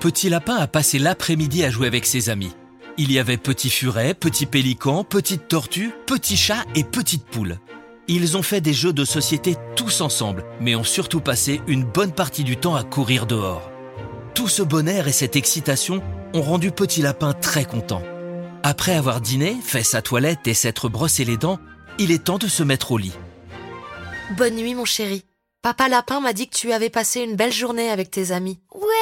Petit Lapin a passé l'après-midi à jouer avec ses amis. Il y avait Petit Furet, Petit Pélican, Petite Tortue, Petit Chat et Petite Poule. Ils ont fait des jeux de société tous ensemble, mais ont surtout passé une bonne partie du temps à courir dehors. Tout ce bon air et cette excitation ont rendu Petit Lapin très content. Après avoir dîné, fait sa toilette et s'être brossé les dents, il est temps de se mettre au lit. Bonne nuit, mon chéri. Papa Lapin m'a dit que tu avais passé une belle journée avec tes amis.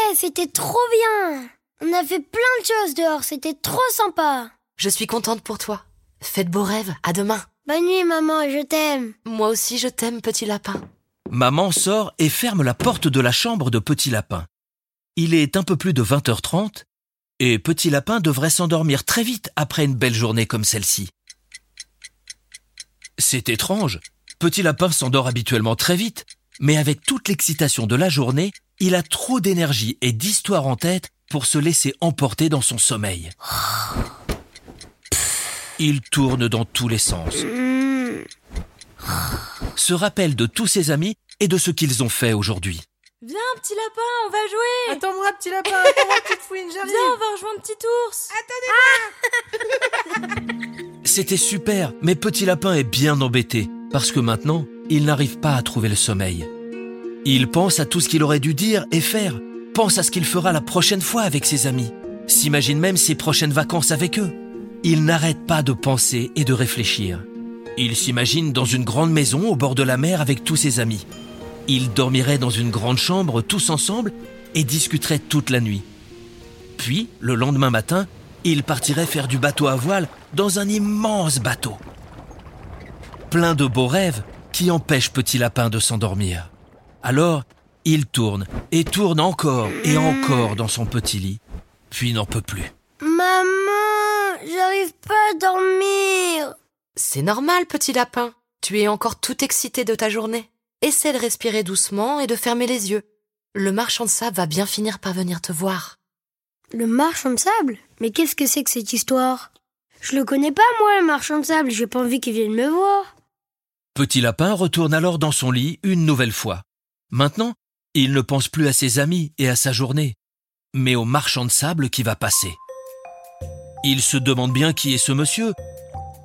Ouais, c'était trop bien. On a fait plein de choses dehors, c'était trop sympa. Je suis contente pour toi. Fais de beaux rêves. À demain. Bonne nuit, maman, je t'aime. Moi aussi, je t'aime, petit lapin. Maman sort et ferme la porte de la chambre de Petit Lapin. Il est un peu plus de 20h30 et Petit Lapin devrait s'endormir très vite après une belle journée comme celle-ci. C'est étrange. Petit Lapin s'endort habituellement très vite, mais avec toute l'excitation de la journée, il a trop d'énergie et d'histoire en tête pour se laisser emporter dans son sommeil. Il tourne dans tous les sens. Se rappelle de tous ses amis et de ce qu'ils ont fait aujourd'hui. Viens, petit lapin, on va jouer Attends-moi, petit lapin, attends-moi, petite fouine, j'arrive. Viens, on va rejoindre petit ours C'était super, mais Petit Lapin est bien embêté, parce que maintenant, il n'arrive pas à trouver le sommeil. Il pense à tout ce qu'il aurait dû dire et faire, pense à ce qu'il fera la prochaine fois avec ses amis, s'imagine même ses prochaines vacances avec eux. Il n'arrête pas de penser et de réfléchir. Il s'imagine dans une grande maison au bord de la mer avec tous ses amis. Ils dormiraient dans une grande chambre tous ensemble et discuteraient toute la nuit. Puis, le lendemain matin, il partirait faire du bateau à voile dans un immense bateau. Plein de beaux rêves qui empêchent Petit Lapin de s'endormir. Alors, il tourne et tourne encore et encore dans son petit lit, puis n'en peut plus. Maman, j'arrive pas à dormir. C'est normal, petit lapin. Tu es encore tout excité de ta journée. Essaie de respirer doucement et de fermer les yeux. Le marchand de sable va bien finir par venir te voir. Le marchand de sable? Mais qu'est-ce que c'est que cette histoire? Je le connais pas, moi, le marchand de sable. J'ai pas envie qu'il vienne me voir. Petit Lapin retourne alors dans son lit une nouvelle fois. Maintenant, il ne pense plus à ses amis et à sa journée, mais au marchand de sable qui va passer. Il se demande bien qui est ce monsieur.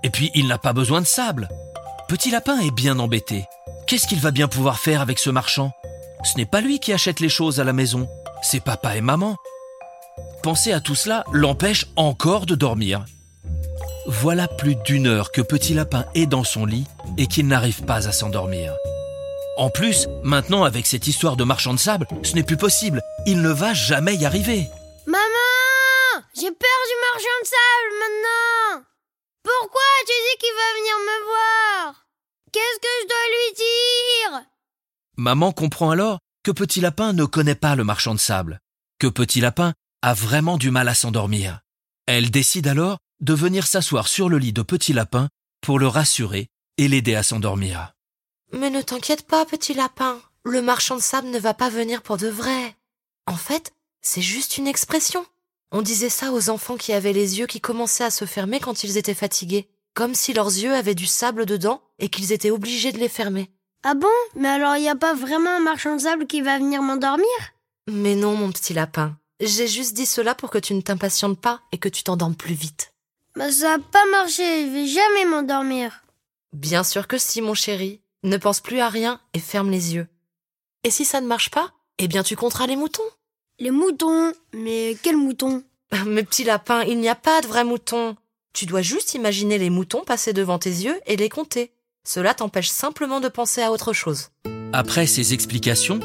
Et puis, il n'a pas besoin de sable. Petit Lapin est bien embêté. Qu'est-ce qu'il va bien pouvoir faire avec ce marchand? Ce n'est pas lui qui achète les choses à la maison, c'est papa et maman. Penser à tout cela l'empêche encore de dormir. Voilà plus d'une heure que Petit Lapin est dans son lit et qu'il n'arrive pas à s'endormir. En plus, maintenant avec cette histoire de marchand de sable, ce n'est plus possible. Il ne va jamais y arriver. Maman J'ai peur du marchand de sable maintenant. Pourquoi tu dis qu'il va venir me voir? Qu'est-ce que je dois lui dire? Maman comprend alors que Petit Lapin ne connaît pas le marchand de sable, que Petit Lapin a vraiment du mal à s'endormir. Elle décide alors de venir s'asseoir sur le lit de Petit Lapin pour le rassurer et l'aider à s'endormir. Mais ne t'inquiète pas, petit lapin. Le marchand de sable ne va pas venir pour de vrai. En fait, c'est juste une expression. On disait ça aux enfants qui avaient les yeux qui commençaient à se fermer quand ils étaient fatigués, comme si leurs yeux avaient du sable dedans et qu'ils étaient obligés de les fermer. Ah bon? Mais alors il n'y a pas vraiment un marchand de sable qui va venir m'endormir? Mais non, mon petit lapin. J'ai juste dit cela pour que tu ne t'impatientes pas et que tu t'endormes plus vite. Bah ça a pas marché, je vais jamais m'endormir. Bien sûr que si, mon chéri. Ne pense plus à rien et ferme les yeux. Et si ça ne marche pas, eh bien tu compteras les moutons. Les moutons Mais quels moutons? Mes petits lapins, il n'y a pas de vrais moutons. Tu dois juste imaginer les moutons passer devant tes yeux et les compter. Cela t'empêche simplement de penser à autre chose. Après ces explications,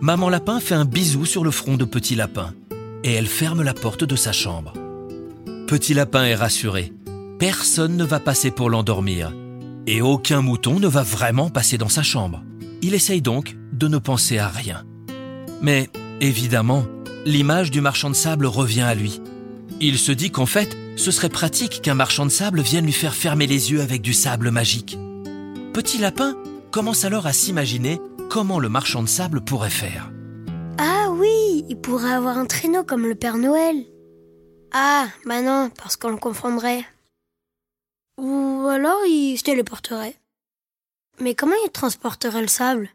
Maman Lapin fait un bisou sur le front de Petit Lapin et elle ferme la porte de sa chambre. Petit Lapin est rassuré. Personne ne va passer pour l'endormir et aucun mouton ne va vraiment passer dans sa chambre. Il essaye donc de ne penser à rien. Mais évidemment, l'image du marchand de sable revient à lui. Il se dit qu'en fait, ce serait pratique qu'un marchand de sable vienne lui faire fermer les yeux avec du sable magique. Petit Lapin commence alors à s'imaginer comment le marchand de sable pourrait faire. Ah oui, il pourrait avoir un traîneau comme le Père Noël. Ah, bah non, parce qu'on le confondrait. Ou alors il se téléporterait. Mais comment il transporterait le sable?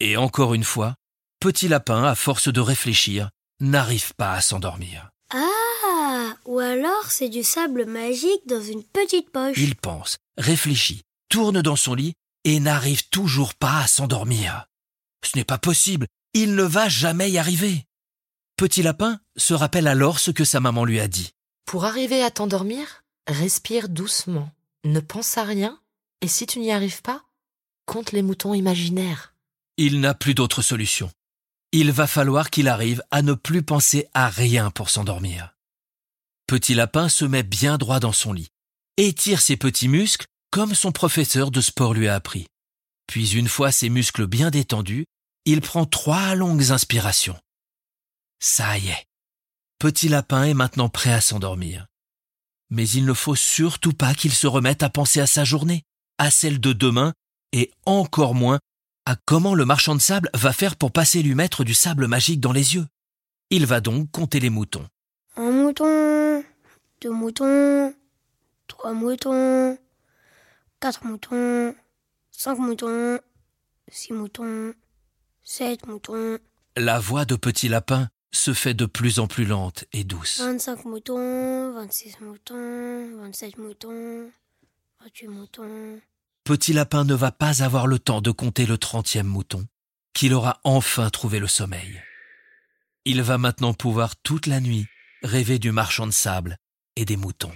Et encore une fois, Petit Lapin, à force de réfléchir, n'arrive pas à s'endormir. Ah, ou alors c'est du sable magique dans une petite poche. Il pense, réfléchit, tourne dans son lit et n'arrive toujours pas à s'endormir. Ce n'est pas possible, il ne va jamais y arriver. Petit Lapin se rappelle alors ce que sa maman lui a dit. Pour arriver à t'endormir, respire doucement, ne pense à rien, et si tu n'y arrives pas, compte les moutons imaginaires. Il n'a plus d'autre solution. Il va falloir qu'il arrive à ne plus penser à rien pour s'endormir. Petit Lapin se met bien droit dans son lit, étire ses petits muscles comme son professeur de sport lui a appris. Puis une fois ses muscles bien détendus, il prend trois longues inspirations. Ça y est. Petit Lapin est maintenant prêt à s'endormir. Mais il ne faut surtout pas qu'il se remette à penser à sa journée, à celle de demain, et encore moins à comment le marchand de sable va faire pour passer lui mettre du sable magique dans les yeux. Il va donc compter les moutons. Un mouton, deux moutons, trois moutons, quatre moutons, cinq moutons, six moutons, sept moutons, La voix de Petit Lapin se fait de plus en plus lente et douce. 25 moutons, 26 moutons, 27 moutons, 28 moutons. Petit Lapin ne va pas avoir le temps de compter le trentième mouton, qu'il aura enfin trouvé le sommeil. Il va maintenant pouvoir toute la nuit rêver du marchand de sable et des moutons.